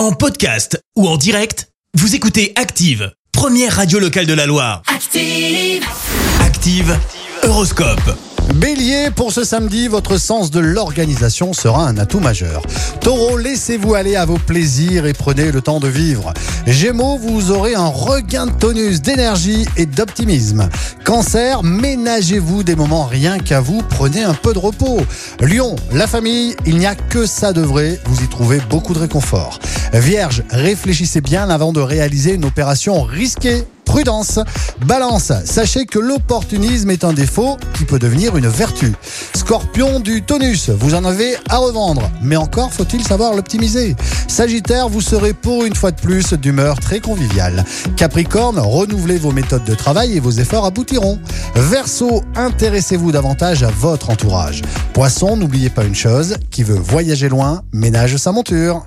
En podcast ou en direct, vous écoutez Active, première radio locale de la Loire. Active. Active, Horoscope. Bélier, pour ce samedi, votre sens de l'organisation sera un atout majeur. Taureau, laissez-vous aller à vos plaisirs et prenez le temps de vivre. Gémeaux, vous aurez un regain de tonus, d'énergie et d'optimisme. Cancer, ménagez-vous des moments rien qu'à vous, prenez un peu de repos. Lion, la famille, il n'y a que ça de vrai, vous y trouvez beaucoup de réconfort. Vierge, réfléchissez bien avant de réaliser une opération risquée prudence. Balance, sachez que l'opportunisme est un défaut qui peut devenir une vertu. Scorpion du tonus, vous en avez à revendre, mais encore faut-il savoir l'optimiser. Sagittaire, vous serez pour une fois de plus d'humeur très conviviale. Capricorne, renouvelez vos méthodes de travail et vos efforts aboutiront. Verseau, intéressez-vous davantage à votre entourage. Poisson, n'oubliez pas une chose, qui veut voyager loin, ménage sa monture.